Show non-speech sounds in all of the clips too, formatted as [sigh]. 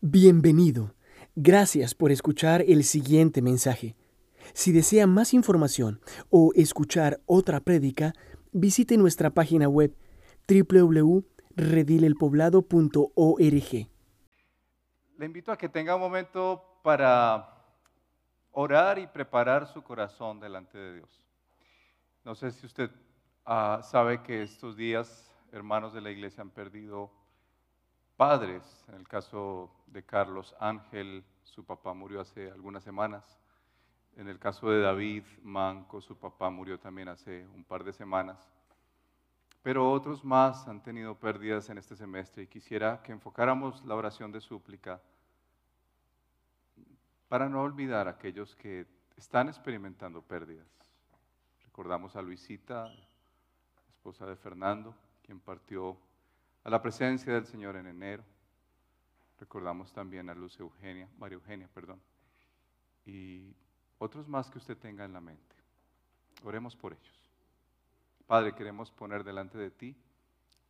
Bienvenido. Gracias por escuchar el siguiente mensaje. Si desea más información o escuchar otra prédica, visite nuestra página web www.redilelpoblado.org. Le invito a que tenga un momento para orar y preparar su corazón delante de Dios. No sé si usted ah, sabe que estos días hermanos de la iglesia han perdido padres. En el caso de Carlos Ángel, su papá murió hace algunas semanas. En el caso de David Manco, su papá murió también hace un par de semanas. Pero otros más han tenido pérdidas en este semestre y quisiera que enfocáramos la oración de súplica para no olvidar a aquellos que están experimentando pérdidas. Recordamos a Luisita, esposa de Fernando, quien partió a la presencia del Señor en enero. Recordamos también a Luz Eugenia, María Eugenia, perdón, y otros más que usted tenga en la mente. Oremos por ellos. Padre, queremos poner delante de ti,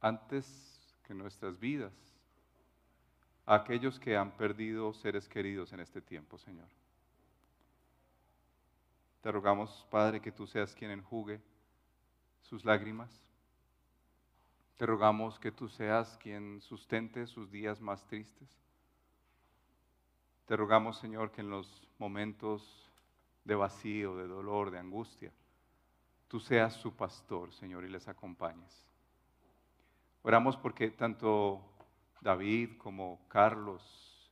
antes que nuestras vidas, a aquellos que han perdido seres queridos en este tiempo, Señor. Te rogamos, Padre, que tú seas quien enjugue sus lágrimas. Te rogamos que tú seas quien sustente sus días más tristes. Te rogamos, Señor, que en los momentos de vacío, de dolor, de angustia, tú seas su pastor, Señor, y les acompañes. Oramos porque tanto David como Carlos,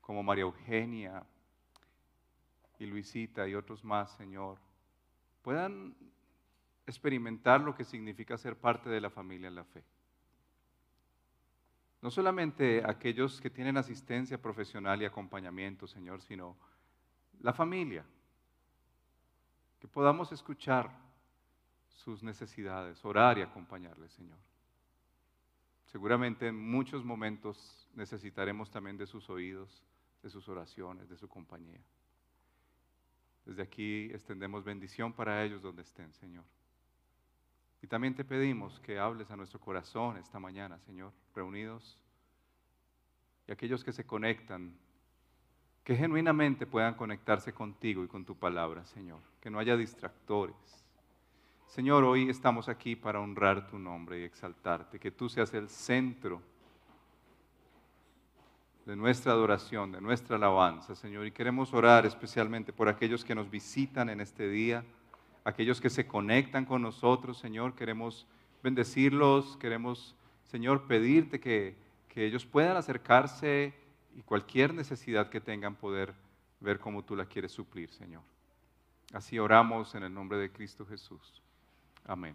como María Eugenia y Luisita y otros más, Señor, puedan experimentar lo que significa ser parte de la familia en la fe. No solamente aquellos que tienen asistencia profesional y acompañamiento, Señor, sino la familia, que podamos escuchar sus necesidades, orar y acompañarles, Señor. Seguramente en muchos momentos necesitaremos también de sus oídos, de sus oraciones, de su compañía. Desde aquí extendemos bendición para ellos donde estén, Señor. Y también te pedimos que hables a nuestro corazón esta mañana, Señor, reunidos. Y aquellos que se conectan, que genuinamente puedan conectarse contigo y con tu palabra, Señor. Que no haya distractores. Señor, hoy estamos aquí para honrar tu nombre y exaltarte, que tú seas el centro de nuestra adoración, de nuestra alabanza, Señor. Y queremos orar especialmente por aquellos que nos visitan en este día aquellos que se conectan con nosotros, Señor, queremos bendecirlos, queremos, Señor, pedirte que, que ellos puedan acercarse y cualquier necesidad que tengan poder ver cómo tú la quieres suplir, Señor. Así oramos en el nombre de Cristo Jesús. Amén.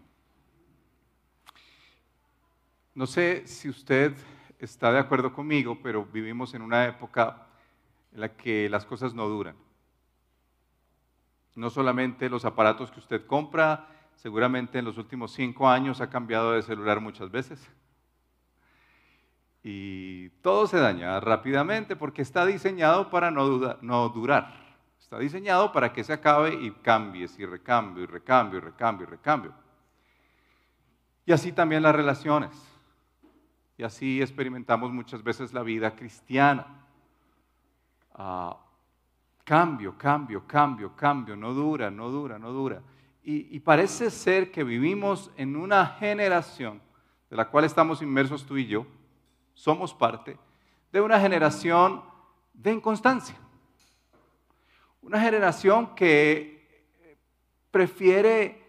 No sé si usted está de acuerdo conmigo, pero vivimos en una época en la que las cosas no duran. No solamente los aparatos que usted compra, seguramente en los últimos cinco años ha cambiado de celular muchas veces. Y todo se daña rápidamente porque está diseñado para no, no durar. Está diseñado para que se acabe y cambies y recambio y recambio y recambio y recambio. Y así también las relaciones. Y así experimentamos muchas veces la vida cristiana. Ah, Cambio, cambio, cambio, cambio, no dura, no dura, no dura. Y, parece ser que vivimos en una generación de la cual estamos inmersos tú y yo, somos parte de una generación de inconstancia. Una generación que prefiere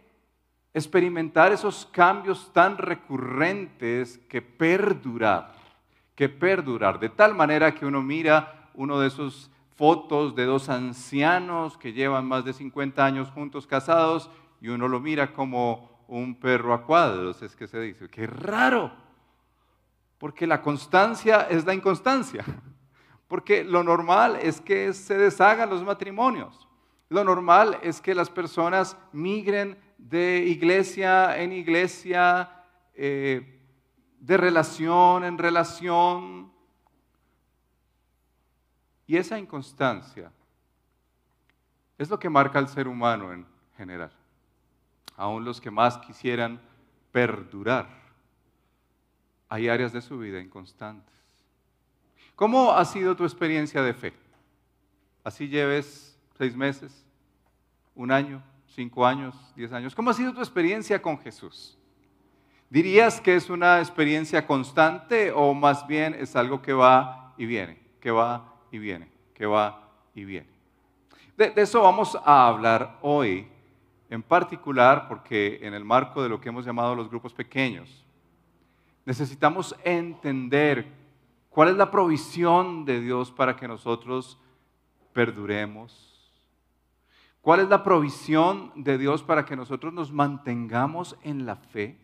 experimentar esos cambios tan recurrentes que perdurar, que perdurar, de tal manera que uno mira uno de esos fotos de dos ancianos que llevan más de 50 años juntos casados y uno lo mira como un perro a cuadros, es que se dice, qué raro, porque la constancia es la inconstancia, porque lo normal es que se deshagan los matrimonios, lo normal es que las personas migren de iglesia en iglesia, eh, de relación en relación, y esa inconstancia es lo que marca al ser humano en general. Aún los que más quisieran perdurar, hay áreas de su vida inconstantes. ¿Cómo ha sido tu experiencia de fe? Así lleves seis meses, un año, cinco años, diez años. ¿Cómo ha sido tu experiencia con Jesús? ¿Dirías que es una experiencia constante o más bien es algo que va y viene, que va y viene, que va y viene? De, eso vamos a hablar hoy, en particular porque en el marco de lo que hemos llamado los grupos pequeños, necesitamos entender cuál es la provisión de Dios para que nosotros perduremos. ¿Cuál es la provisión de Dios para que nosotros nos mantengamos en la fe?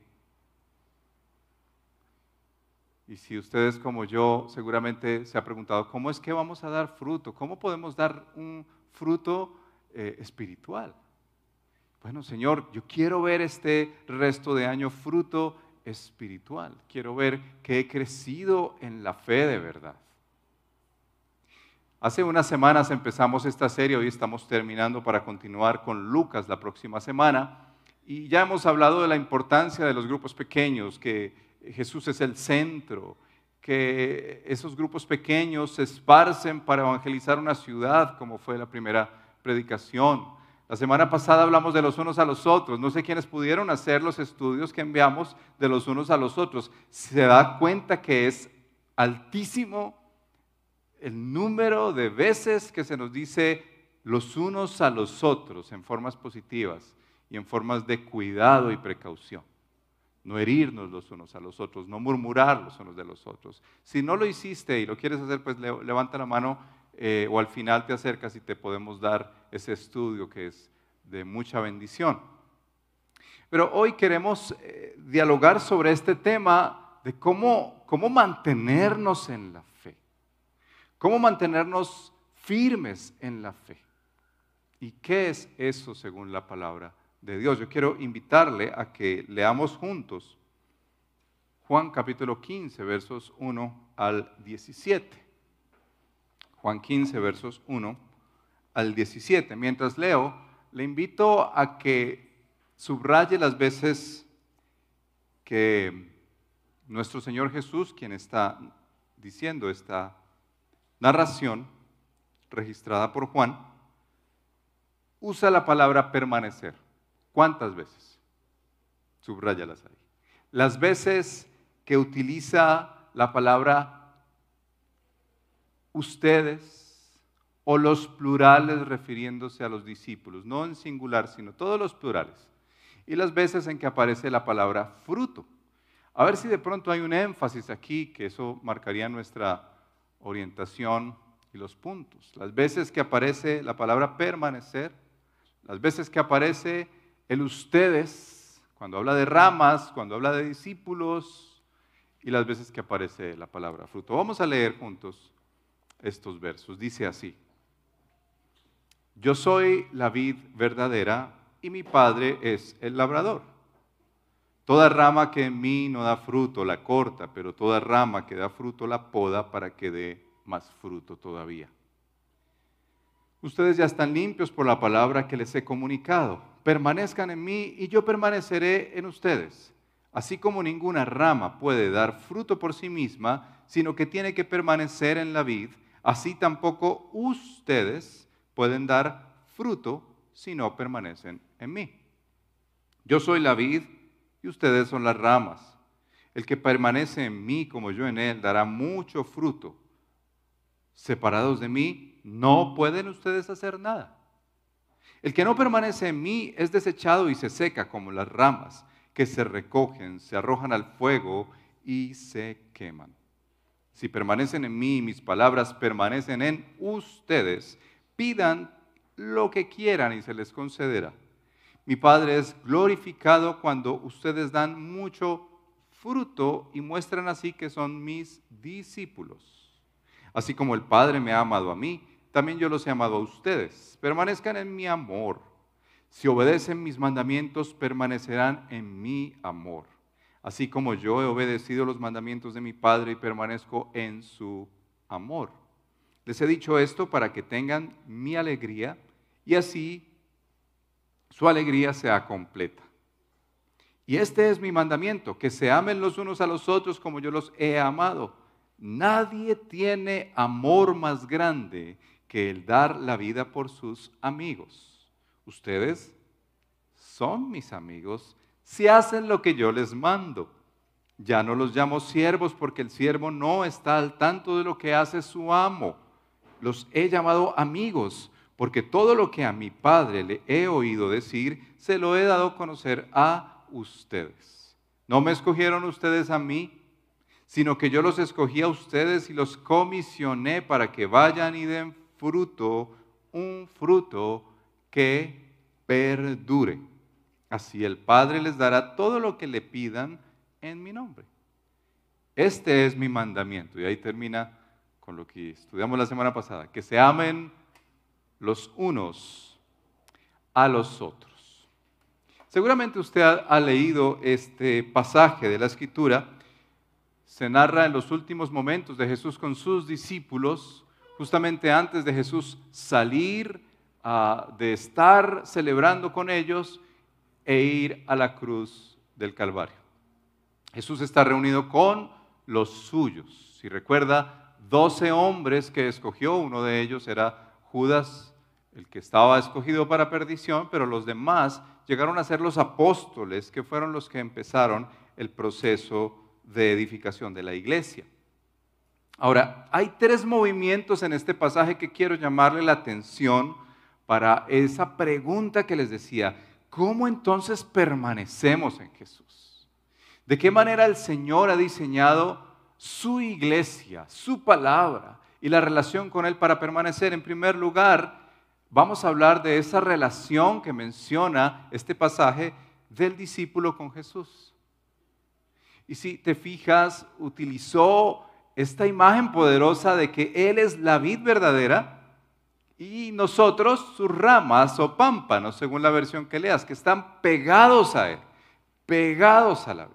Y si ustedes como yo seguramente se ha preguntado, ¿cómo es que vamos a dar fruto? ¿Cómo podemos dar un fruto eh, espiritual? Bueno, Señor, yo quiero ver este resto de año fruto espiritual. Quiero ver que he crecido en la fe de verdad. Hace unas semanas empezamos esta serie, hoy estamos terminando para continuar con Lucas la próxima semana. Y ya hemos hablado de la importancia de los grupos pequeños, que Jesús es el centro, que esos grupos pequeños se esparcen para evangelizar una ciudad, como fue la primera predicación. La semana pasada hablamos de los unos a los otros. No sé quiénes pudieron hacer los estudios que enviamos de los unos a los otros. Se da cuenta que es altísimo el número de veces que se nos dice los unos a los otros en formas positivas y en formas de cuidado y precaución no herirnos los unos a los otros, no murmurar los unos de los otros. Si no lo hiciste y lo quieres hacer, pues levanta la mano eh, o al final te acercas y te podemos dar ese estudio que es de mucha bendición. Pero hoy queremos eh, dialogar sobre este tema de cómo, cómo mantenernos en la fe, cómo mantenernos firmes en la fe. ¿Y qué es eso según la palabra de Dios. Yo quiero invitarle a que leamos juntos Juan capítulo 15, versos 1 al 17. Juan 15, versos 1 al 17. Mientras leo, le invito a que subraye las veces que nuestro Señor Jesús, quien está diciendo esta narración registrada por Juan, usa la palabra permanecer. ¿Cuántas veces? Subrayalas ahí. Las veces que utiliza la palabra ustedes o los plurales refiriéndose a los discípulos, no en singular, sino todos los plurales. Y las veces en que aparece la palabra fruto. A ver si de pronto hay un énfasis aquí, que eso marcaría nuestra orientación y los puntos. Las veces que aparece la palabra permanecer, las veces que aparece el ustedes, cuando habla de ramas, cuando habla de discípulos y las veces que aparece la palabra fruto. Vamos a leer juntos estos versos. Dice así, yo soy la vid verdadera y mi padre es el labrador. Toda rama que en mí no da fruto la corta, pero toda rama que da fruto la poda para que dé más fruto todavía. Ustedes ya están limpios por la palabra que les he comunicado permanezcan en mí y yo permaneceré en ustedes. Así como ninguna rama puede dar fruto por sí misma, sino que tiene que permanecer en la vid, así tampoco ustedes pueden dar fruto si no permanecen en mí. Yo soy la vid y ustedes son las ramas. El que permanece en mí como yo en él dará mucho fruto. Separados de mí, no pueden ustedes hacer nada. El que no permanece en mí es desechado y se seca como las ramas que se recogen, se arrojan al fuego y se queman. Si permanecen en mí y mis palabras permanecen en ustedes, pidan lo que quieran y se les concederá. Mi Padre es glorificado cuando ustedes dan mucho fruto y muestran así que son mis discípulos. Así como el Padre me ha amado a mí, también yo los he amado a ustedes. Permanezcan en mi amor. Si obedecen mis mandamientos, permanecerán en mi amor. Así como yo he obedecido los mandamientos de mi Padre y permanezco en su amor. Les he dicho esto para que tengan mi alegría y así su alegría sea completa. Y este es mi mandamiento, que se amen los unos a los otros como yo los he amado. Nadie tiene amor más grande que el dar la vida por sus amigos. Ustedes son mis amigos si hacen lo que yo les mando. Ya no los llamo siervos porque el siervo no está al tanto de lo que hace su amo. Los he llamado amigos porque todo lo que a mi Padre le he oído decir, se lo he dado a conocer a ustedes. No me escogieron ustedes a mí, sino que yo los escogí a ustedes y los comisioné para que vayan y den fruto, un fruto que perdure. Así el Padre les dará todo lo que le pidan en mi nombre. Este es mi mandamiento. Y ahí termina con lo que estudiamos la semana pasada. Que se amen los unos a los otros. Seguramente usted ha, leído este pasaje de la escritura. Se narra en los últimos momentos de Jesús con sus discípulos, justamente antes de Jesús salir ah, de estar celebrando con ellos e ir a la cruz del Calvario. Jesús está reunido con los suyos. Si recuerda, doce hombres que escogió, uno de ellos era Judas el que estaba escogido para perdición, pero los demás llegaron a ser los apóstoles, que fueron los que empezaron el proceso de edificación de la iglesia. Ahora, hay tres movimientos en este pasaje que quiero llamarle la atención para esa pregunta que les decía, ¿cómo entonces permanecemos en Jesús? ¿De qué manera el Señor ha diseñado su iglesia, su palabra y la relación con Él para permanecer? En primer lugar, vamos a hablar de esa relación que menciona este pasaje del discípulo con Jesús. Y si te fijas, utilizó esta imagen poderosa de que Él es la vid verdadera y nosotros sus ramas o pámpanos, según la versión que leas, que están pegados a Él, pegados a la vid.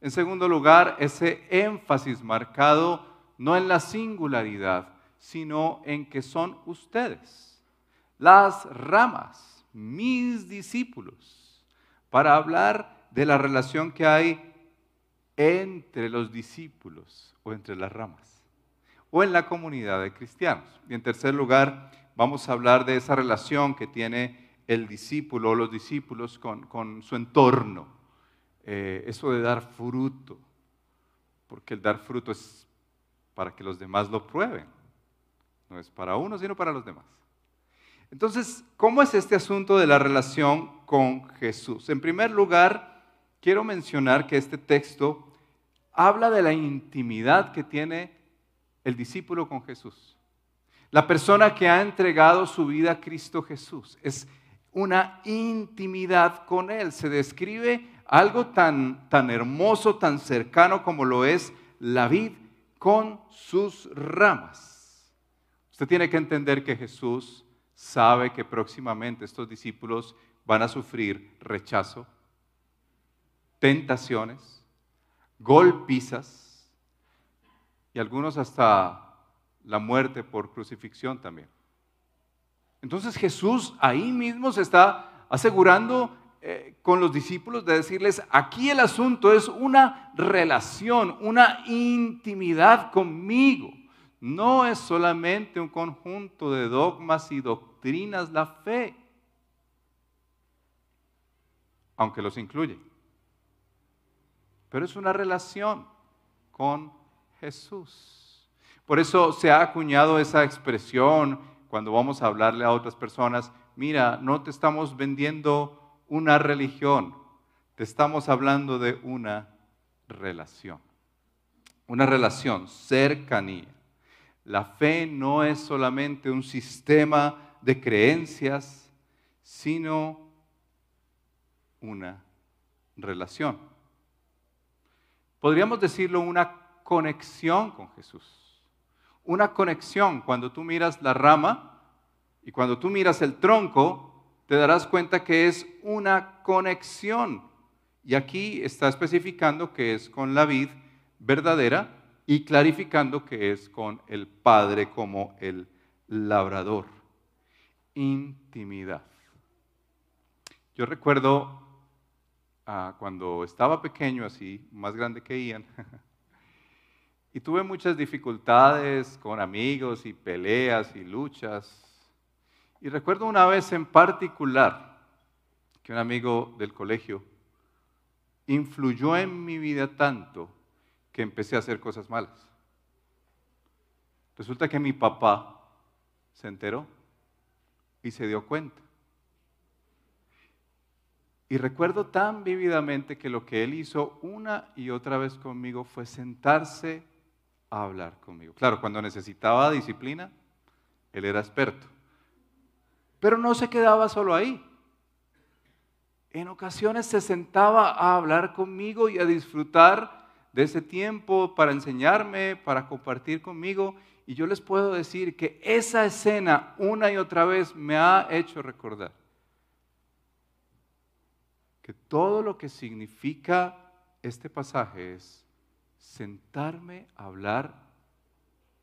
En segundo lugar, ese énfasis marcado no en la singularidad, sino en que son ustedes las ramas, mis discípulos, para hablar de la relación que hay entre los discípulos o entre las ramas, o en la comunidad de cristianos. Y en tercer lugar, vamos a hablar de esa relación que tiene el discípulo o los discípulos con, su entorno, eh, eso de dar fruto, porque el dar fruto es para que los demás lo prueben, no es para uno, sino para los demás. Entonces, ¿cómo es este asunto de la relación con Jesús? En primer lugar, quiero mencionar que este texto habla de la intimidad que tiene el discípulo con Jesús. La persona que ha entregado su vida a Cristo Jesús. Es una intimidad con Él. Se describe algo tan, tan hermoso, tan cercano como lo es la vid con sus ramas. Usted tiene que entender que Jesús sabe que próximamente estos discípulos van a sufrir rechazo, tentaciones, golpizas y algunos hasta la muerte por crucifixión también. Entonces Jesús ahí mismo se está asegurando eh, con los discípulos de decirles, aquí el asunto es una relación, una intimidad conmigo. No es solamente un conjunto de dogmas y doctrinas la fe, aunque los incluye. Pero es una relación con Jesús. Por eso se ha acuñado esa expresión cuando vamos a hablarle a otras personas, mira, no te estamos vendiendo una religión, te estamos hablando de una relación. Una relación, cercanía. La fe no es solamente un sistema de creencias, sino una relación. Podríamos decirlo una conexión con Jesús. Una conexión cuando tú miras la rama y cuando tú miras el tronco, te darás cuenta que es una conexión. Y aquí está especificando que es con la vid verdadera y clarificando que es con el Padre como el labrador. Intimidad. Yo recuerdo cuando estaba pequeño, así, más grande que Ian, [laughs] Y tuve muchas dificultades con amigos y peleas y luchas. Y recuerdo una vez en particular que un amigo del colegio influyó en mi vida tanto que empecé a hacer cosas malas. Resulta que mi papá se enteró y se dio cuenta. Y recuerdo tan vívidamente que lo que él hizo una y otra vez conmigo fue sentarse a hablar conmigo. Claro, cuando necesitaba disciplina, él era experto. Pero no se quedaba solo ahí. En ocasiones se sentaba a hablar conmigo y a disfrutar de ese tiempo para enseñarme, para compartir conmigo. Y yo les puedo decir que esa escena una y otra vez me ha hecho recordar que todo lo que significa este pasaje es sentarme a hablar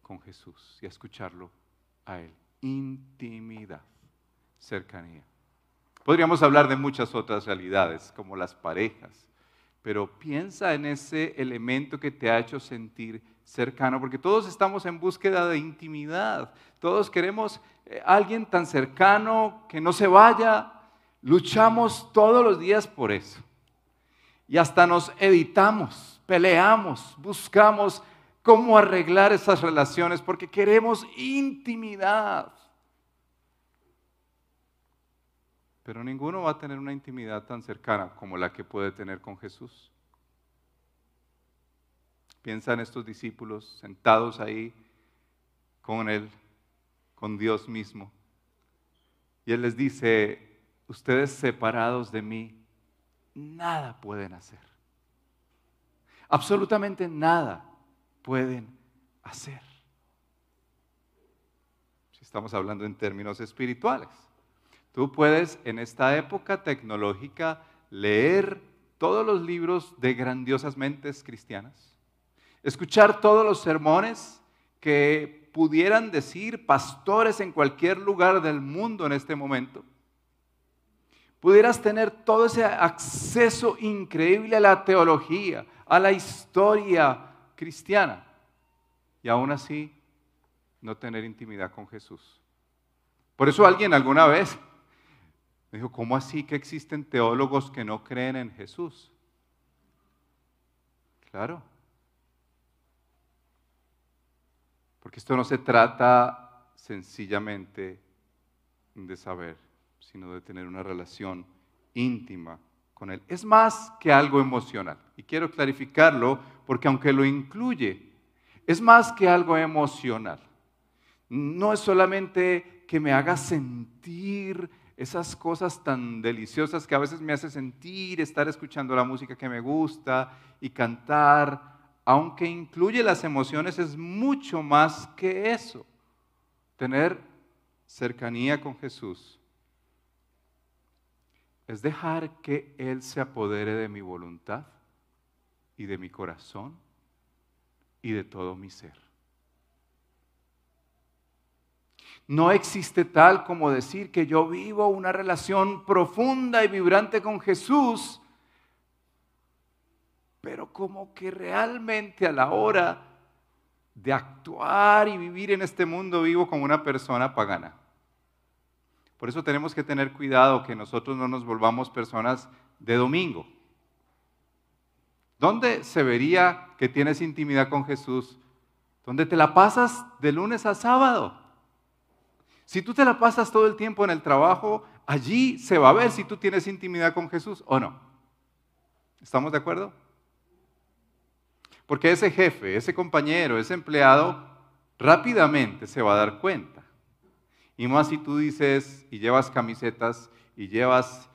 con Jesús y a escucharlo a Él. Intimidad, cercanía. Podríamos hablar de muchas otras realidades, como las parejas, pero piensa en ese elemento que te ha hecho sentir cercano, porque todos estamos en búsqueda de intimidad, todos queremos a eh, alguien tan cercano que no se vaya, luchamos todos los días por eso. Y hasta nos evitamos, peleamos, buscamos cómo arreglar esas relaciones porque queremos intimidad. Pero ninguno va a tener una intimidad tan cercana como la que puede tener con Jesús. Piensa en estos discípulos sentados ahí con Él, con Dios mismo. Y Él les dice, ustedes separados de mí, nada pueden hacer. Absolutamente nada pueden hacer. Si estamos hablando en términos espirituales. Tú puedes en esta época tecnológica leer todos los libros de grandiosas mentes cristianas, escuchar todos los sermones que pudieran decir pastores en cualquier lugar del mundo en este momento. Pudieras tener todo ese acceso increíble a la teología, a la historia cristiana, y aún así no tener intimidad con Jesús. Por eso alguien alguna vez me dijo, ¿cómo así que existen teólogos que no creen en Jesús? Claro. Porque esto no se trata sencillamente de saber, sino de tener una relación íntima con Él. Es más que algo emocional. Y quiero clarificarlo porque aunque lo incluye, es más que algo emocional. No es solamente que me haga sentir esas cosas tan deliciosas que a veces me hace sentir, estar escuchando la música que me gusta y cantar, aunque incluye las emociones, es mucho más que eso. Tener cercanía con Jesús es dejar que Él se apodere de mi voluntad y de mi corazón y de todo mi ser. No existe tal como decir que yo vivo una relación profunda y vibrante con Jesús, pero como que realmente a la hora de actuar y vivir en este mundo vivo como una persona pagana. Por eso tenemos que tener cuidado que nosotros no nos volvamos personas de domingo. ¿Dónde se vería que tienes intimidad con Jesús? ¿Dónde te la pasas de lunes a sábado? Si tú te la pasas todo el tiempo en el trabajo, allí se va a ver si tú tienes intimidad con Jesús o no. ¿Estamos de acuerdo? Porque ese jefe, ese compañero, ese empleado, rápidamente se va a dar cuenta. Y más si tú dices y llevas camisetas y llevas,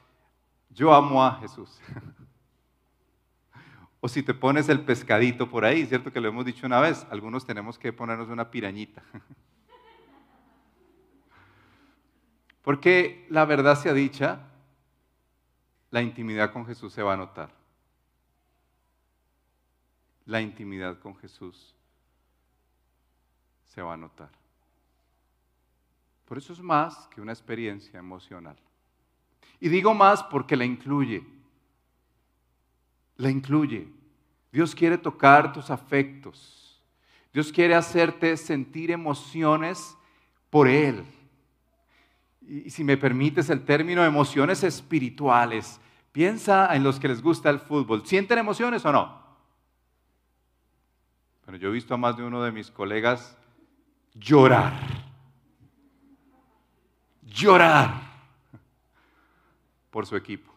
yo amo a Jesús. [laughs] o si te pones el pescadito por ahí, ¿cierto que lo hemos dicho una vez? Algunos tenemos que ponernos una pirañita. [laughs] Porque la verdad sea dicha, la intimidad con Jesús se va a notar. La intimidad con Jesús se va a notar. Por eso es más que una experiencia emocional. Y digo más porque la incluye. La incluye. Dios quiere tocar tus afectos. Dios quiere hacerte sentir emociones por Él. Y si me permites el término emociones espirituales, piensa en los que les gusta el fútbol. ¿Sienten emociones o no? Bueno, yo he visto a más de uno de mis colegas llorar. Llorar por su equipo.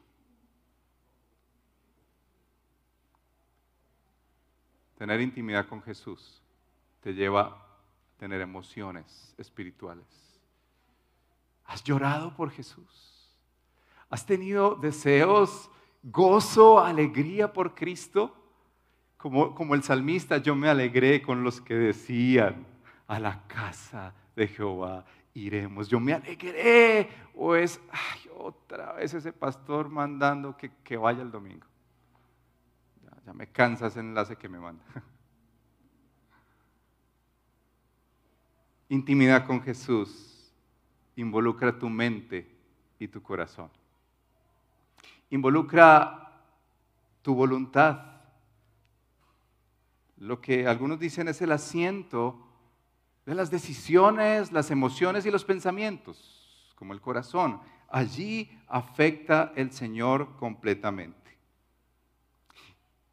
Tener intimidad con Jesús te lleva a tener emociones espirituales. ¿Has llorado por Jesús? ¿Has tenido deseos, gozo, alegría por Cristo? Como, como el salmista, yo me alegré con los que decían, a la casa de Jehová iremos. Yo me alegré. O es, otra vez ese pastor mandando que, que vaya el domingo. Ya, ya me cansa ese enlace que me manda. [laughs] Intimidad con Jesús involucra tu mente y tu corazón. Involucra tu voluntad. Lo que algunos dicen es el asiento las decisiones, las emociones y los pensamientos, como el corazón. Allí afecta el Señor completamente.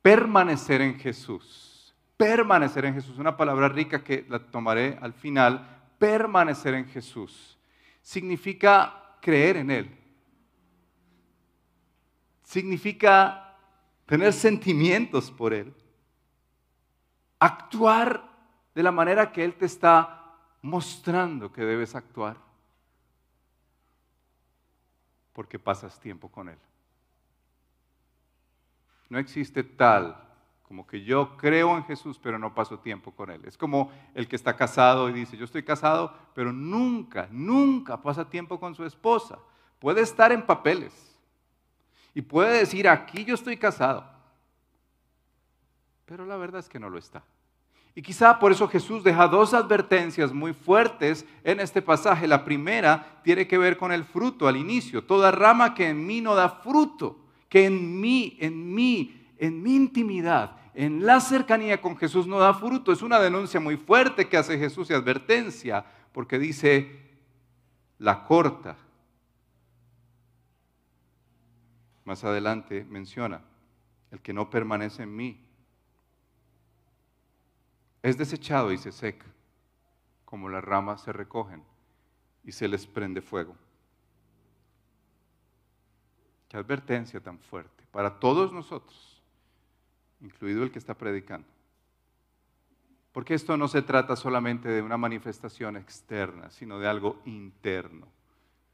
Permanecer en Jesús. Permanecer en Jesús, una palabra rica que la tomaré al final. Permanecer en Jesús significa creer en Él. Significa tener sentimientos por Él. Actuar de la manera que Él te está mostrando que debes actuar. Porque pasas tiempo con Él. No existe tal como que yo creo en Jesús, pero no paso tiempo con Él. Es como el que está casado y dice, yo estoy casado, pero nunca, nunca pasa tiempo con su esposa. Puede estar en papeles y puede decir, aquí yo estoy casado, pero la verdad es que no lo está. Y quizá por eso Jesús deja dos advertencias muy fuertes en este pasaje. La primera tiene que ver con el fruto al inicio. Toda rama que en mí no da fruto, que en mí, en mí, en mi intimidad, en la cercanía con Jesús no da fruto. Es una denuncia muy fuerte que hace Jesús y advertencia, porque dice, la corta. Más adelante menciona, el que no permanece en mí es desechado y se seca, como las ramas se recogen y se les prende fuego. Qué advertencia tan fuerte para todos nosotros, incluido el que está predicando. Porque esto no se trata solamente de una manifestación externa, sino de algo interno,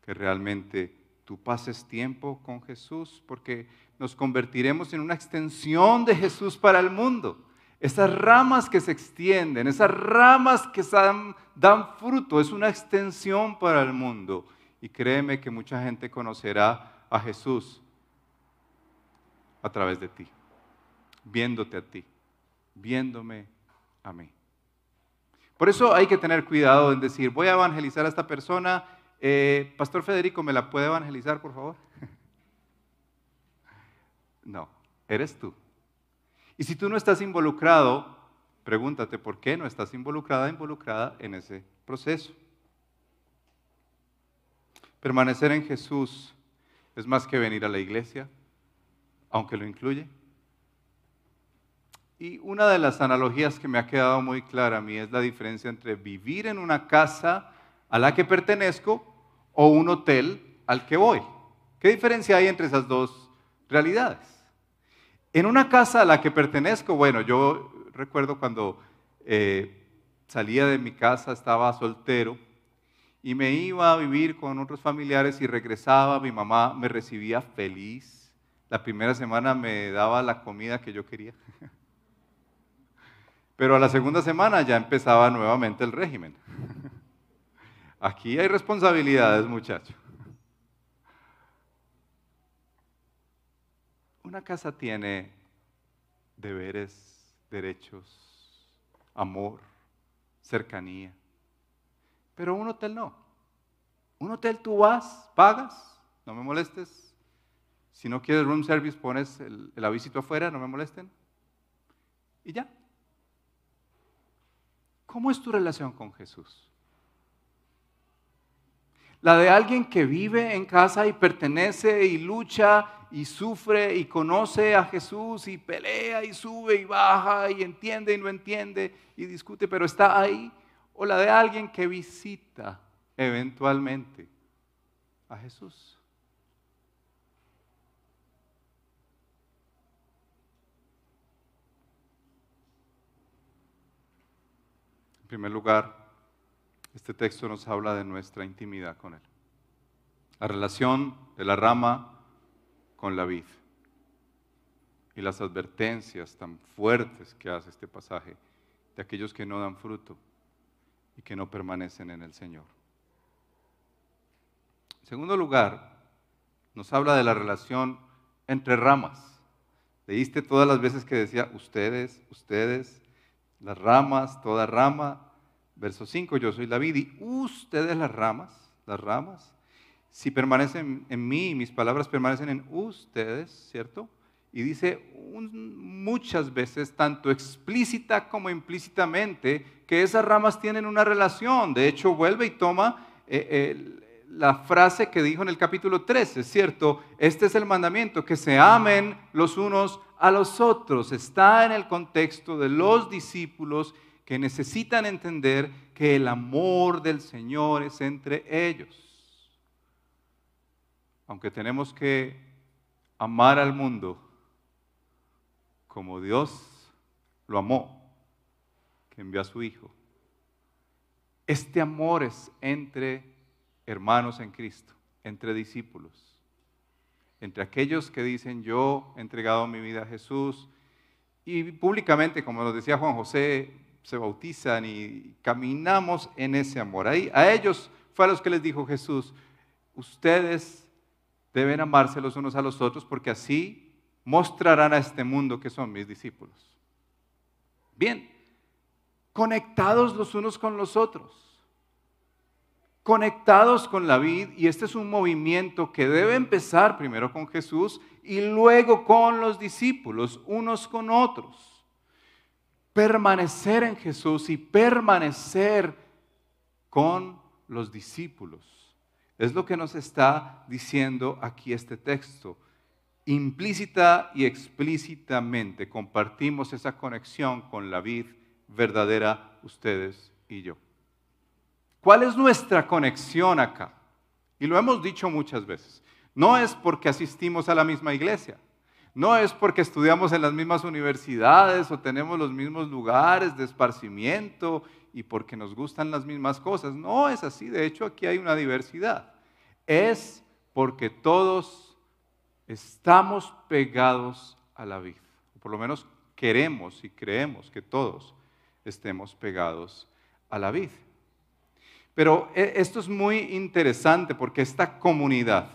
que realmente tú pases tiempo con Jesús, porque nos convertiremos en una extensión de Jesús para el mundo. Esas ramas que se extienden, esas ramas que dan, fruto, es una extensión para el mundo. Y créeme que mucha gente conocerá a Jesús a través de ti, viéndote a ti, viéndome a mí. Por eso hay que tener cuidado en decir, voy a evangelizar a esta persona. Eh, Pastor Federico, ¿me la puede evangelizar, por favor? [laughs] no, eres tú. Y si tú no estás involucrado, pregúntate por qué no estás involucrada, involucrada en ese proceso. Permanecer en Jesús es más que venir a la iglesia, aunque lo incluye. Y una de las analogías que me ha quedado muy clara a mí es la diferencia entre vivir en una casa a la que pertenezco o un hotel al que voy. ¿Qué diferencia hay entre esas dos realidades? En una casa a la que pertenezco, bueno, yo recuerdo cuando eh, salía de mi casa, estaba soltero y me iba a vivir con otros familiares y regresaba, mi mamá me recibía feliz. La primera semana me daba la comida que yo quería. [laughs] Pero a la segunda semana ya empezaba nuevamente el régimen. [laughs] Aquí hay responsabilidades, muchachos. Una casa tiene deberes, derechos, amor, cercanía. Pero un hotel no. Un hotel tú vas, pagas, no me molestes. Si no quieres room service, pones el, el avisito afuera, no me molesten. Y ya. ¿Cómo es tu relación con Jesús? La de alguien que vive en casa y pertenece y lucha y sufre y conoce a Jesús y pelea y sube y baja y entiende y no entiende y discute, pero está ahí. O la de alguien que visita eventualmente a Jesús. En primer lugar, este texto nos habla de nuestra intimidad con Él. La relación de la rama con la vid. Y las advertencias tan fuertes que hace este pasaje de aquellos que no dan fruto y que no permanecen en el Señor. En segundo lugar, nos habla de la relación entre ramas. Leíste todas las veces que decía ustedes, ustedes, las ramas, toda rama, Verso 5, yo soy la vid y ustedes las ramas, las ramas. Si permanecen en mí mis palabras permanecen en ustedes, ¿cierto? Y dice muchas veces, tanto explícita como implícitamente, que esas ramas tienen una relación. De hecho, vuelve y toma eh, la frase que dijo en el capítulo 13, ¿cierto? Este es el mandamiento, que se amen los unos a los otros. Está en el contexto de los discípulos que necesitan entender que el amor del Señor es entre ellos. Aunque tenemos que amar al mundo como Dios lo amó, que envió a su Hijo. Este amor es entre hermanos en Cristo, entre discípulos, entre aquellos que dicen yo he entregado mi vida a Jesús y públicamente, como nos decía Juan José, se bautizan y caminamos en ese amor. Ahí, a ellos fue a los que les dijo Jesús, ustedes deben amarse los unos a los otros porque así mostrarán a este mundo que son mis discípulos. Bien, conectados los unos con los otros, conectados con la vida y este es un movimiento que debe empezar primero con Jesús y luego con los discípulos, unos con otros permanecer en Jesús y permanecer con los discípulos. Es lo que nos está diciendo aquí este texto. Implícita y explícitamente compartimos esa conexión con la vid verdadera ustedes y yo. ¿Cuál es nuestra conexión acá? Y lo hemos dicho muchas veces. No es porque asistimos a la misma iglesia. No es porque estudiamos en las mismas universidades o tenemos los mismos lugares de esparcimiento y porque nos gustan las mismas cosas. No es así. De hecho, aquí hay una diversidad. Es porque todos estamos pegados a la vida. Por lo menos queremos y creemos que todos estemos pegados a la vida. Pero eh, esto es muy interesante porque esta comunidad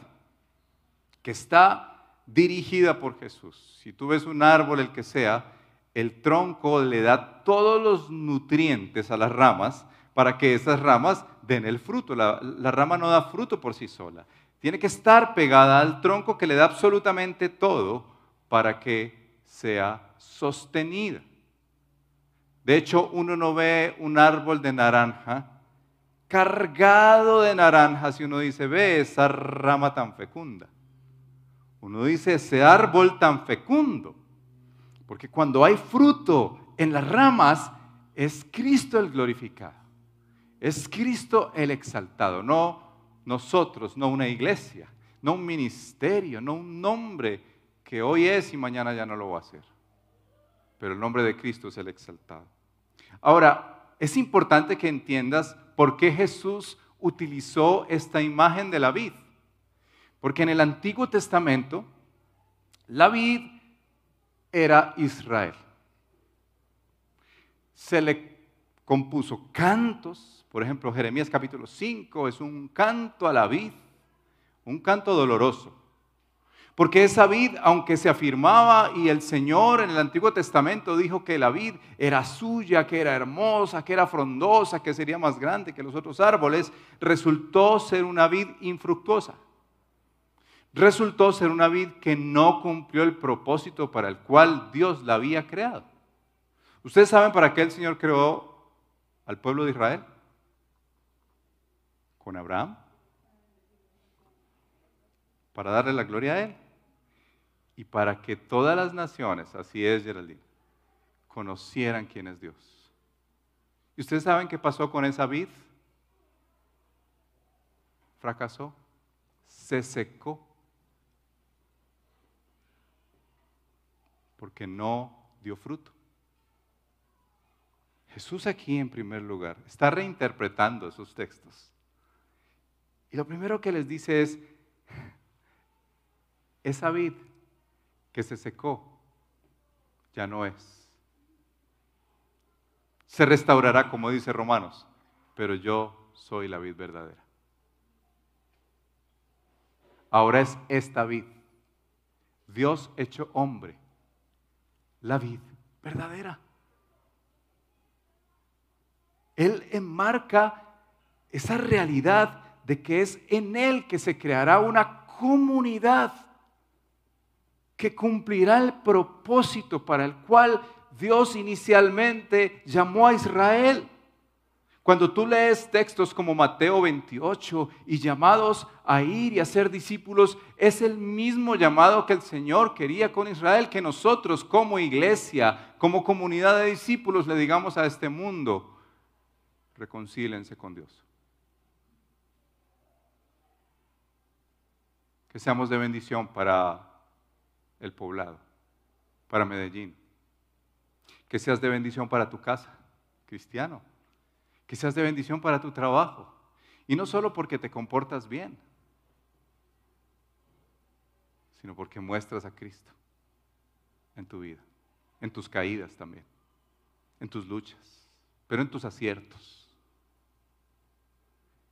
que está dirigida por Jesús. Si tú ves un árbol, el que sea, el tronco le da todos los nutrientes a las ramas para que esas ramas den el fruto. La, rama no da fruto por sí sola. Tiene que estar pegada al tronco que le da absolutamente todo para que sea sostenida. De hecho, uno no ve un árbol de naranja cargado de naranjas y uno dice, ve esa rama tan fecunda. Uno dice ese árbol tan fecundo, porque cuando hay fruto en las ramas, es Cristo el glorificado, es Cristo el exaltado, no nosotros, no una iglesia, no un ministerio, no un nombre que hoy es y mañana ya no lo va a hacer. Pero el nombre de Cristo es el exaltado. Ahora, es importante que entiendas por qué Jesús utilizó esta imagen de la vid. Porque en el Antiguo Testamento, la vid era Israel. Se le compuso cantos, por ejemplo, Jeremías capítulo 5 es un canto a la vid, un canto doloroso. Porque esa vid, aunque se afirmaba y el Señor en el Antiguo Testamento dijo que la vid era suya, que era hermosa, que era frondosa, que sería más grande que los otros árboles, resultó ser una vid infructuosa resultó ser una vid que no cumplió el propósito para el cual Dios la había creado. Ustedes saben para qué el Señor creó al pueblo de Israel? Con Abraham. Para darle la gloria a Él. Y para que todas las naciones, así es Geraldine, conocieran quién es Dios. ¿Y ustedes saben qué pasó con esa vid? Fracasó, se secó, porque no dio fruto. Jesús aquí en primer lugar está reinterpretando esos textos. Y lo primero que les dice es, esa vid que se secó ya no es. Se restaurará, como dice Romanos, pero yo soy la vid verdadera. Ahora es esta vid, Dios hecho hombre, la vid verdadera. Él enmarca esa realidad de que es en Él que se creará una comunidad que cumplirá el propósito para el cual Dios inicialmente llamó a Israel. Cuando tú lees textos como Mateo 28 y llamados a ir y a ser discípulos, es el mismo llamado que el Señor quería con Israel, que nosotros como iglesia, como comunidad de discípulos le digamos a este mundo, reconcílense con Dios. Que seamos de bendición para el poblado, para Medellín. Que seas de bendición para tu casa, cristiano. Que seas de bendición para tu trabajo. Y no solo porque te comportas bien, sino porque muestras a Cristo en tu vida, en tus caídas también, en tus luchas, pero en tus aciertos.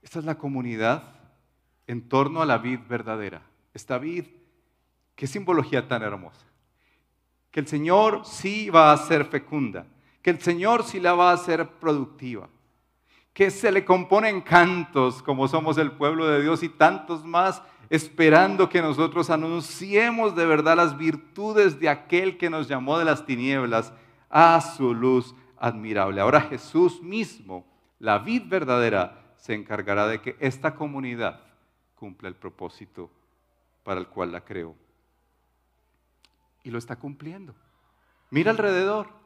Esta es la comunidad en torno a la vid verdadera. Esta vid Qué simbología tan hermosa. Que el Señor sí va a ser fecunda, que el Señor sí la va a hacer productiva, que se le componen cantos como somos el pueblo de Dios y tantos más, esperando que nosotros anunciemos de verdad las virtudes de aquel que nos llamó de las tinieblas a su luz admirable. Ahora Jesús mismo, la vid verdadera, se encargará de que esta comunidad cumpla el propósito para el cual la creó y lo está cumpliendo. Mira alrededor.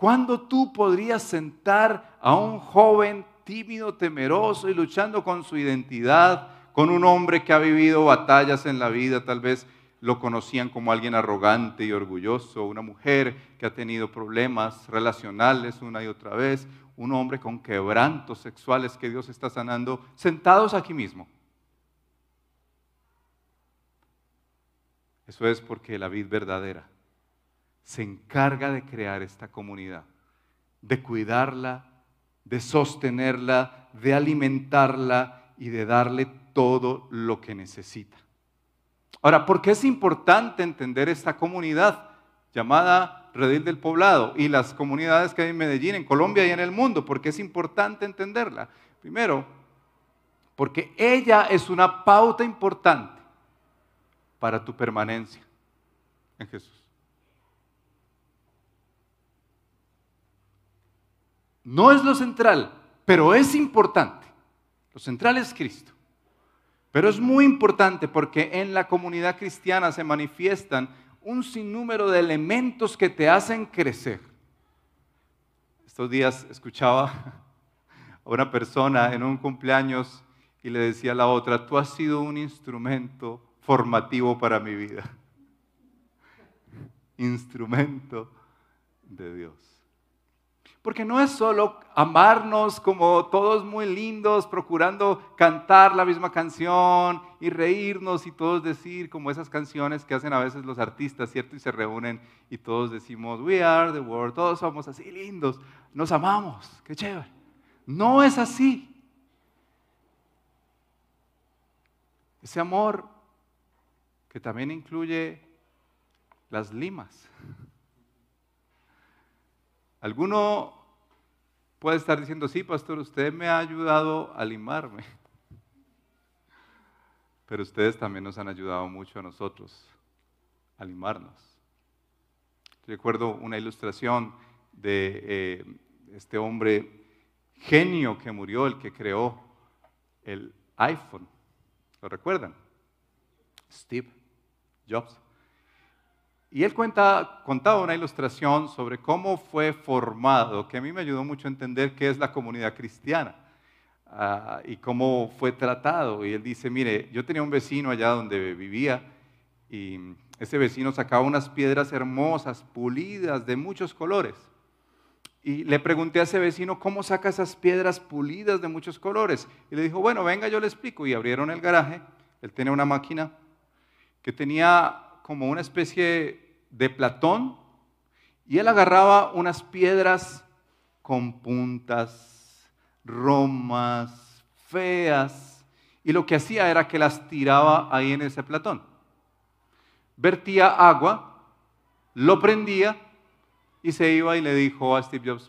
¿Cuándo tú podrías sentar a un joven tímido, temeroso y luchando con su identidad, con un hombre que ha vivido batallas en la vida, tal vez lo conocían como alguien arrogante y orgulloso, una mujer que ha tenido problemas relacionales una y otra vez, un hombre con quebrantos sexuales que Dios está sanando, sentados aquí mismo? Eso es porque la vid verdadera se encarga de crear esta comunidad, de cuidarla, de sostenerla, de alimentarla y de darle todo lo que necesita. Ahora, ¿por qué es importante entender esta comunidad llamada Redil del Poblado y las comunidades que hay en Medellín, en Colombia y en el mundo? ¿Por qué es importante entenderla? Primero, porque ella es una pauta importante para tu permanencia en Jesús. No es lo central, pero es importante. Lo central es Cristo. Pero es muy importante porque en la comunidad cristiana se manifiestan un sinnúmero de elementos que te hacen crecer. Estos días escuchaba [laughs] a una persona en un cumpleaños y le decía a la otra, tú has sido un instrumento formativo para mi vida. [laughs] Instrumento de Dios. Porque no es solo amarnos como todos muy lindos, procurando cantar la misma canción y reírnos y todos decir como esas canciones que hacen a veces los artistas, ¿cierto? Y se reúnen y todos decimos, we are the world, todos somos así lindos, nos amamos, qué chévere. No es así. Ese amor que también incluye las limas. Alguno puede estar diciendo, sí, pastor, usted me ha ayudado a limarme. [laughs] Pero ustedes también nos han ayudado mucho a nosotros a limarnos. Recuerdo una ilustración de, eh, este hombre genio que murió, el que creó el iPhone. ¿Lo recuerdan? Steve Jobs. Y él cuenta, contaba una ilustración sobre cómo fue formado, que a mí me ayudó mucho a entender qué es la comunidad cristiana ah, y cómo fue tratado. Y él dice, mire, yo tenía un vecino allá donde vivía y ese vecino sacaba unas piedras hermosas, pulidas, de muchos colores. Y le pregunté a ese vecino, ¿cómo saca esas piedras pulidas de muchos colores? Y le dijo, bueno, venga, yo le explico. Y abrieron el garaje, él tenía una máquina que tenía como una especie de platón y él agarraba unas piedras con puntas, romas, feas, y lo que hacía era que las tiraba ahí en ese platón. Vertía agua, lo prendía y se iba y le dijo a Steve Jobs,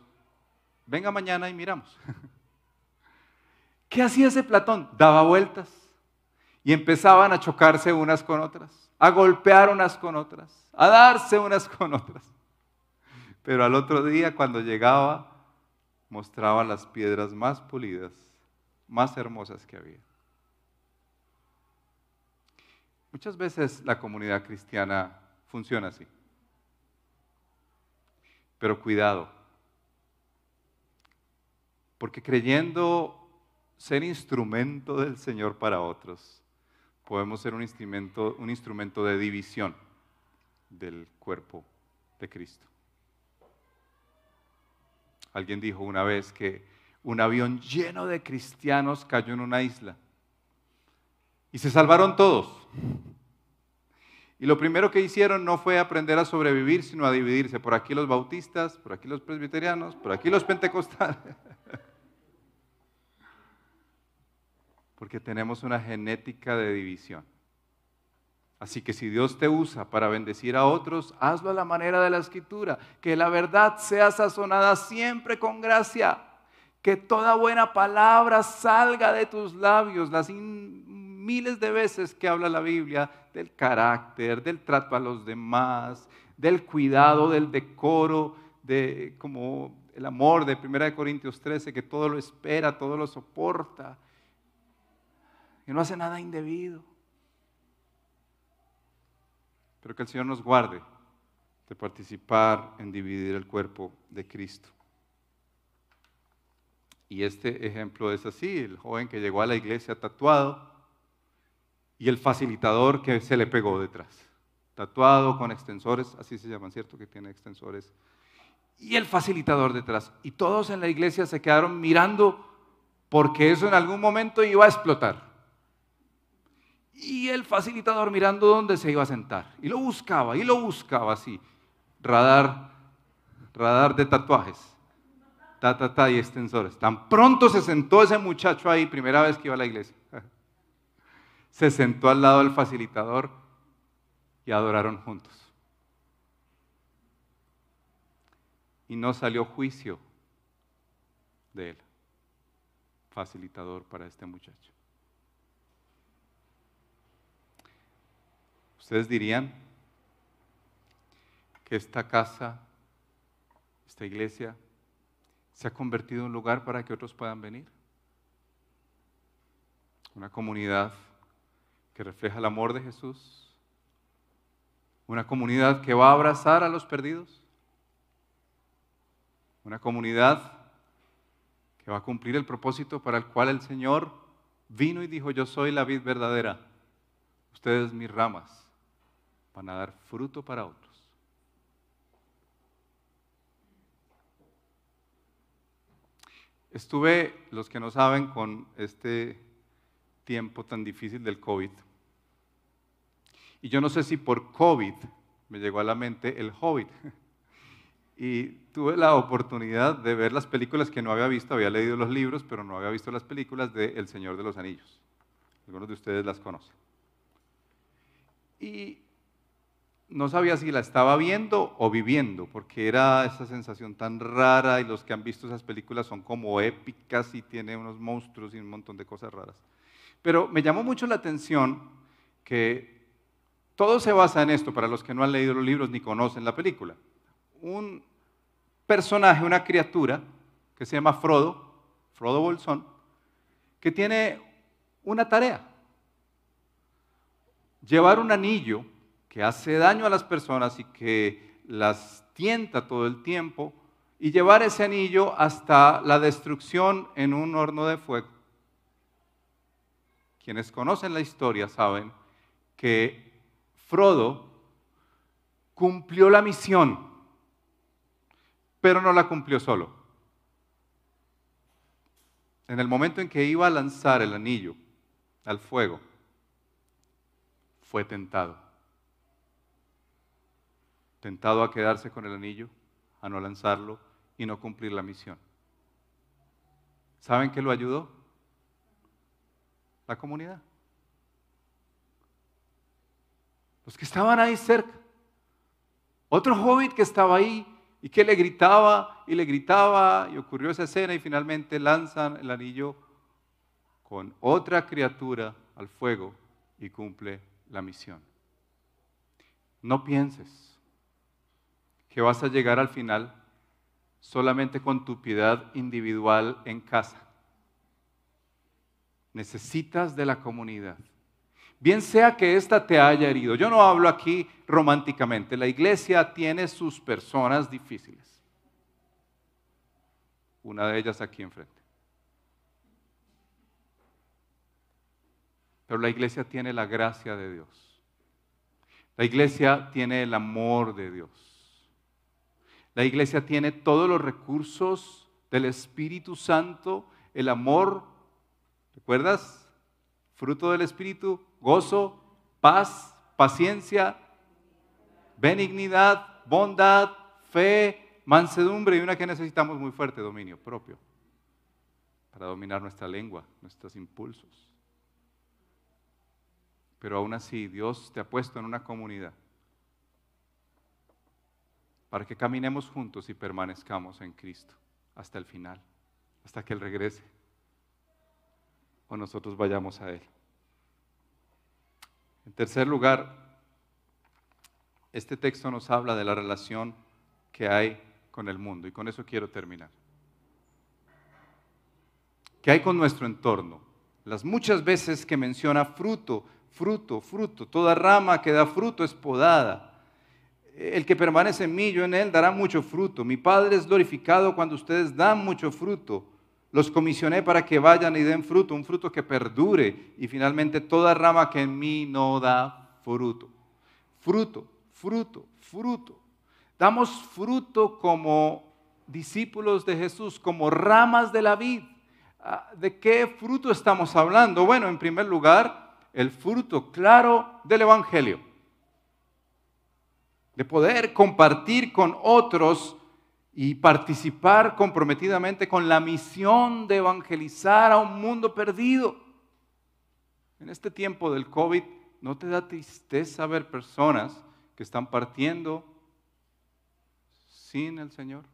venga mañana y miramos. [laughs] ¿Qué hacía ese platón? Daba vueltas y empezaban a chocarse unas con otras a golpear unas con otras, a darse unas con otras. Pero al otro día, cuando llegaba, mostraba las piedras más pulidas, más hermosas que había. Muchas veces la comunidad cristiana funciona así. Pero cuidado, porque creyendo ser instrumento del Señor para otros, podemos ser un instrumento, un instrumento de división del cuerpo de Cristo. Alguien dijo una vez que un avión lleno de cristianos cayó en una isla y se salvaron todos. Y lo primero que hicieron no fue aprender a sobrevivir, sino a dividirse. Por aquí los bautistas, por aquí los presbiterianos, por aquí los pentecostales. [laughs] porque tenemos una genética de división. Así que si Dios te usa para bendecir a otros, hazlo a la manera de la escritura, que la verdad sea sazonada siempre con gracia, que toda buena palabra salga de tus labios, las miles de veces que habla la Biblia del carácter, del trato a los demás, del cuidado, del decoro, de como el amor de 1 Corintios 13, que todo lo espera, todo lo soporta que no hace nada indebido. Pero que el Señor nos guarde de participar en dividir el cuerpo de Cristo. Y este ejemplo es así, el joven que llegó a la iglesia tatuado y el facilitador que se le pegó detrás. Tatuado con extensores, así se llaman, ¿cierto? Que tiene extensores. Y el facilitador detrás. Y todos en la iglesia se quedaron mirando porque eso en algún momento iba a explotar y el facilitador mirando dónde se iba a sentar. Y lo buscaba, y lo buscaba así. Radar, radar de tatuajes. Ta, ta, ta, y extensores. Tan pronto se sentó ese muchacho ahí, primera vez que iba a la iglesia. [laughs] Se sentó al lado del facilitador y adoraron juntos. Y no salió juicio de él, facilitador para este muchacho. ¿Ustedes dirían que esta casa, esta iglesia, se ha convertido en un lugar para que otros puedan venir? Una comunidad que refleja el amor de Jesús. Una comunidad que va a abrazar a los perdidos. Una comunidad que va a cumplir el propósito para el cual el Señor vino y dijo, yo soy la vid verdadera, ustedes mis ramas van a dar fruto para otros. Estuve, los que no saben, con este tiempo tan difícil del COVID. Y yo no sé si por COVID me llegó a la mente el Hobbit. [laughs] Y tuve la oportunidad de ver las películas que no había visto, había leído los libros, pero no había visto las películas de El Señor de los Anillos. Algunos de ustedes las conocen. Y no sabía si la estaba viendo o viviendo, porque era esa sensación tan rara y los que han visto esas películas son como épicas y tiene unos monstruos y un montón de cosas raras. Pero me llamó mucho la atención que todo se basa en esto, para los que no han leído los libros ni conocen la película. Un personaje, una criatura, que se llama Frodo, Frodo Bolsón, que tiene una tarea. Llevar un anillo que hace daño a las personas y que las tienta todo el tiempo y llevar ese anillo hasta la destrucción en un horno de fuego. Quienes conocen la historia saben que Frodo cumplió la misión, pero no la cumplió solo. En el momento en que iba a lanzar el anillo al fuego, fue tentado. Tentado a quedarse con el anillo, a no lanzarlo y no cumplir la misión. ¿Saben qué lo ayudó? La comunidad. Los que estaban ahí cerca. Otro hobbit que estaba ahí y que le gritaba y le gritaba y ocurrió esa escena y finalmente lanzan el anillo con otra criatura al fuego y cumple la misión. No pienses que vas a llegar al final solamente con tu piedad individual en casa. Necesitas de la comunidad. Bien sea que ésta te haya herido. Yo no hablo aquí románticamente. La iglesia tiene sus personas difíciles. Una de ellas aquí enfrente. Pero la iglesia tiene la gracia de Dios. La iglesia tiene el amor de Dios. La iglesia tiene todos los recursos del Espíritu Santo, el amor, ¿recuerdas? Fruto del Espíritu, gozo, paz, paciencia, benignidad, bondad, fe, mansedumbre y una que necesitamos muy fuerte, dominio propio, para dominar nuestra lengua, nuestros impulsos. Pero aún así, Dios te ha puesto en una comunidad para que caminemos juntos y permanezcamos en Cristo hasta el final, hasta que Él regrese o nosotros vayamos a Él. En tercer lugar, este texto nos habla de la relación que hay con el mundo y con eso quiero terminar. ¿Qué hay con nuestro entorno? Las muchas veces que menciona fruto, fruto, fruto, toda rama que da fruto es podada. El que permanece en mí, yo en él, dará mucho fruto. Mi Padre es glorificado cuando ustedes dan mucho fruto. Los comisioné para que vayan y den fruto, un fruto que perdure. Y finalmente toda rama que en mí no da fruto. Fruto, fruto, fruto. Damos fruto como discípulos de Jesús, como ramas de la vid. Ah, ¿De qué fruto estamos hablando? Bueno, en primer lugar, el fruto claro del Evangelio. De poder compartir con otros y participar comprometidamente con la misión de evangelizar a un mundo perdido. En este tiempo del COVID, ¿no te da tristeza ver personas que están partiendo sin el Señor?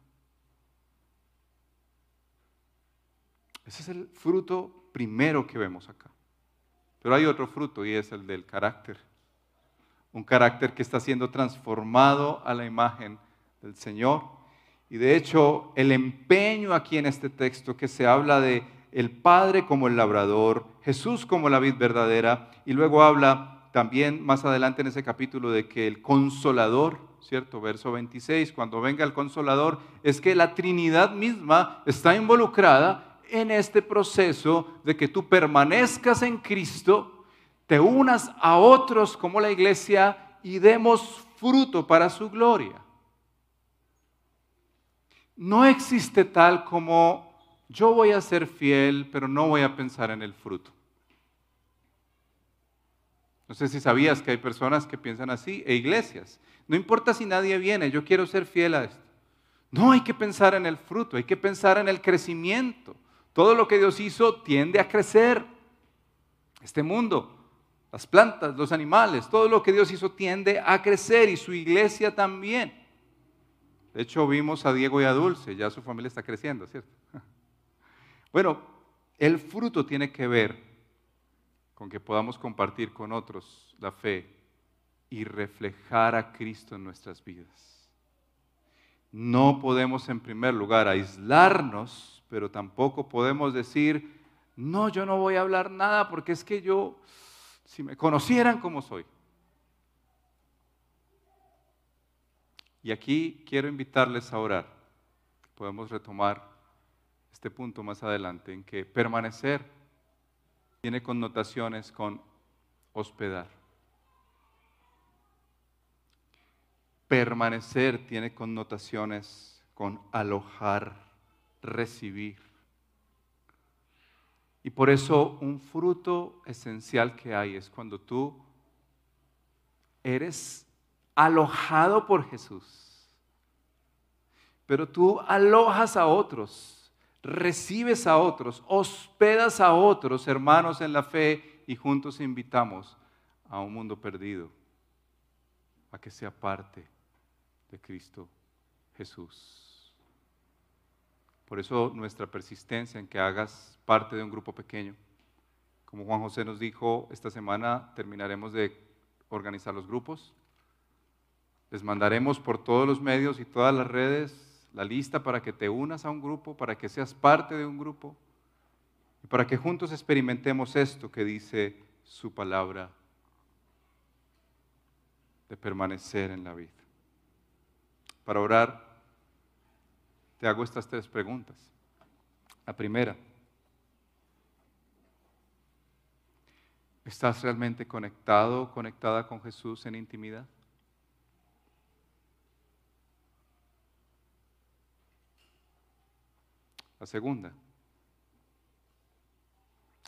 Ese es el fruto primero que vemos acá. Pero hay otro fruto y es el del carácter. Un carácter que está siendo transformado a la imagen del Señor y de hecho, el empeño aquí en este texto que se habla de el Padre como el labrador, Jesús como la vid verdadera, y luego habla también más adelante en ese capítulo de que el consolador, ¿cierto? Verso 26, cuando venga el consolador, es que la Trinidad misma está involucrada en este proceso de que tú permanezcas en Cristo, te unas a otros como la iglesia y demos fruto para su gloria no existe tal como yo voy a ser fiel, pero no voy a pensar en el fruto. No sé si sabías que hay personas que piensan así, e iglesias. No importa si nadie viene, yo quiero ser fiel a esto. No hay que pensar en el fruto, hay que pensar en el crecimiento. Todo lo que Dios hizo tiende a crecer. Este mundo, las plantas, los animales, todo lo que Dios hizo tiende a crecer y su iglesia también. De hecho, vimos a Diego y a Dulce, ya su familia está creciendo, ¿cierto? [laughs] Bueno, el fruto tiene que ver con que podamos compartir con otros la fe y reflejar a Cristo en nuestras vidas. No podemos en primer lugar aislarnos pero tampoco podemos decir, no, yo no voy a hablar nada porque es que yo, si me conocieran como soy. Y aquí quiero invitarles a orar. Podemos retomar este punto más adelante en que permanecer tiene connotaciones con hospedar. Permanecer tiene connotaciones con alojar, recibir. Y por eso un fruto esencial que hay es cuando tú eres alojado por Jesús, pero tú alojas a otros, recibes a otros, hospedas a otros hermanos en la fe y juntos invitamos a un mundo perdido a que sea parte de Cristo Jesús. Por eso nuestra persistencia en que hagas parte de un grupo pequeño. Como Juan José nos dijo, esta semana terminaremos de organizar los grupos. Les mandaremos por todos los medios y todas las redes la lista para que te unas a un grupo, para que seas parte de un grupo y para que juntos experimentemos esto que dice su palabra de permanecer en la vida. Para orar, te hago estas tres preguntas. La primera, ¿estás realmente conectado, conectada con Jesús en intimidad? La segunda,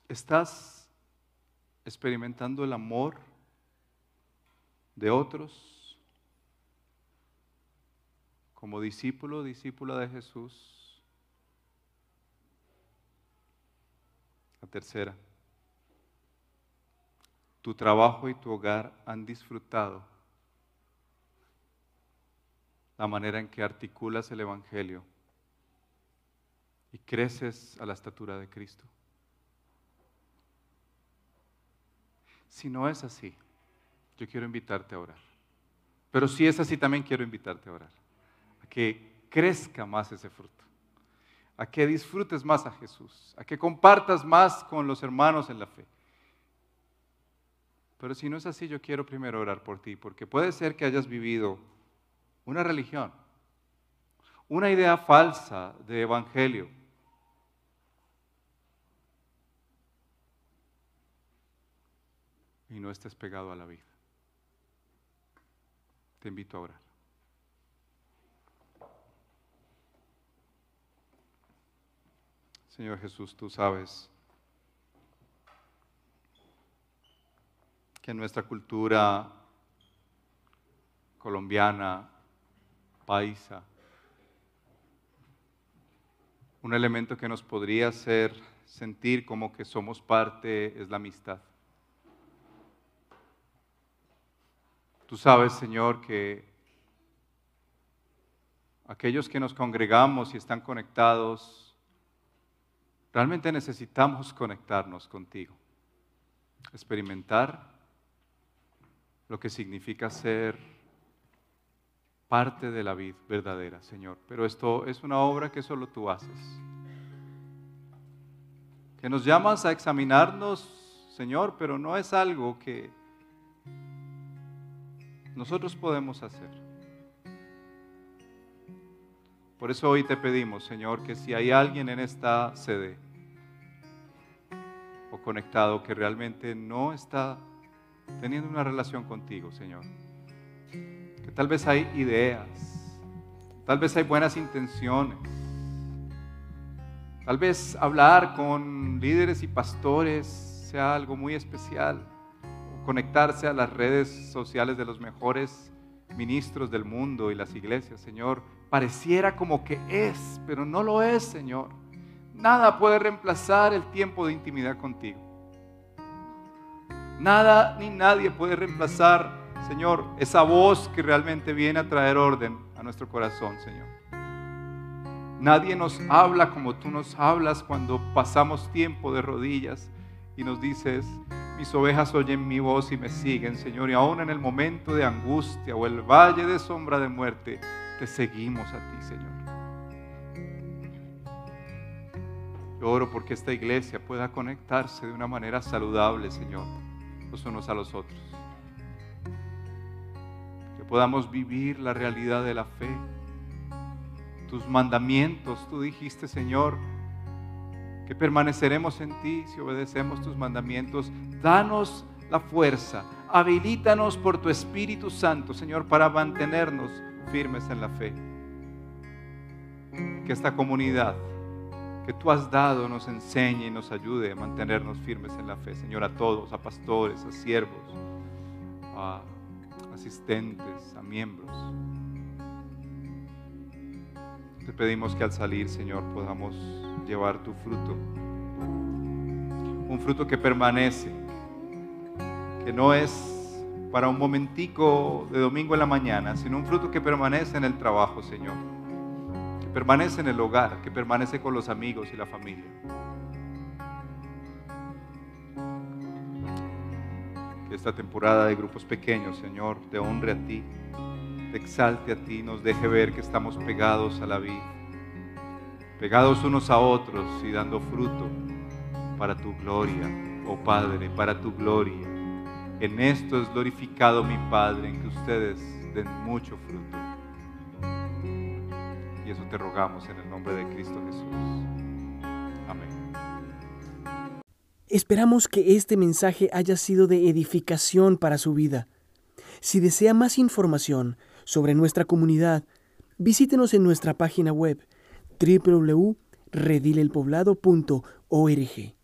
¿estás experimentando el amor de otros como discípulo, discípula de Jesús. La tercera, tu trabajo y tu hogar han disfrutado la manera en que articulas el Evangelio y creces a la estatura de Cristo. Si no es así, yo quiero invitarte a orar. Pero si es así, también quiero invitarte a orar que crezca más ese fruto, a que disfrutes más a Jesús, a que compartas más con los hermanos en la fe. Pero si no es así, yo quiero primero orar por ti, porque puede ser que hayas vivido una religión, una idea falsa de evangelio. Y no estés pegado a la vida. Te invito a orar. Señor Jesús, tú sabes que nuestra cultura colombiana, paisa, un elemento que nos podría hacer sentir como que somos parte es la amistad. Tú sabes, Señor, que aquellos que nos congregamos y están conectados Realmente necesitamos conectarnos contigo, experimentar lo que significa ser parte de la vida verdadera, Señor. Pero esto es una obra que solo tú haces. Que nos llamas a examinarnos, Señor, pero no es algo que nosotros podemos hacer. Por eso hoy te pedimos, Señor, que si hay alguien en esta sede o conectado que realmente no está teniendo una relación contigo, Señor, que tal vez hay ideas, tal vez hay buenas intenciones, tal vez hablar con líderes y pastores sea algo muy especial, o conectarse a las redes sociales de los mejores ministros del mundo y las iglesias, Señor, pareciera como que es, pero no lo es, Señor. Nada puede reemplazar el tiempo de intimidad contigo. Nada ni nadie puede reemplazar, Señor, esa voz que realmente viene a traer orden a nuestro corazón, Señor. Nadie nos habla como tú nos hablas cuando pasamos tiempo de rodillas y nos dices, mis ovejas oyen mi voz y me siguen, Señor, y aún en el momento de angustia o el valle de sombra de muerte, te seguimos a ti, Señor. Yo oro porque esta iglesia pueda conectarse de una manera saludable, Señor, los unos a los otros. Que podamos vivir la realidad de la fe. Tus mandamientos, tú dijiste, Señor, que permaneceremos en ti si obedecemos tus mandamientos. Danos la fuerza, habilítanos por tu Espíritu Santo, Señor, para mantenernos firmes en la fe. Que esta comunidad que tú has dado nos enseñe y nos ayude a mantenernos firmes en la fe, Señor, a todos, a pastores, a siervos, a asistentes, a miembros. Te pedimos que al salir, Señor, podamos llevar tu fruto, un fruto que permanece, que no es para un momentico de domingo en la mañana, sino un fruto que permanece en el trabajo, Señor, que permanece en el hogar, que permanece con los amigos y la familia. Que esta temporada de grupos pequeños, Señor, te honre a ti, te exalte a ti, nos deje ver que estamos pegados a la vida, pegados unos a otros y dando fruto para tu gloria, oh Padre, para tu gloria. En esto es glorificado mi Padre, en que ustedes den mucho fruto. Y eso te rogamos en el nombre de Cristo Jesús. Amén. Esperamos que este mensaje haya sido de edificación para su vida. Si desea más información sobre nuestra comunidad, visítenos en nuestra página web www.redilelpoblado.org.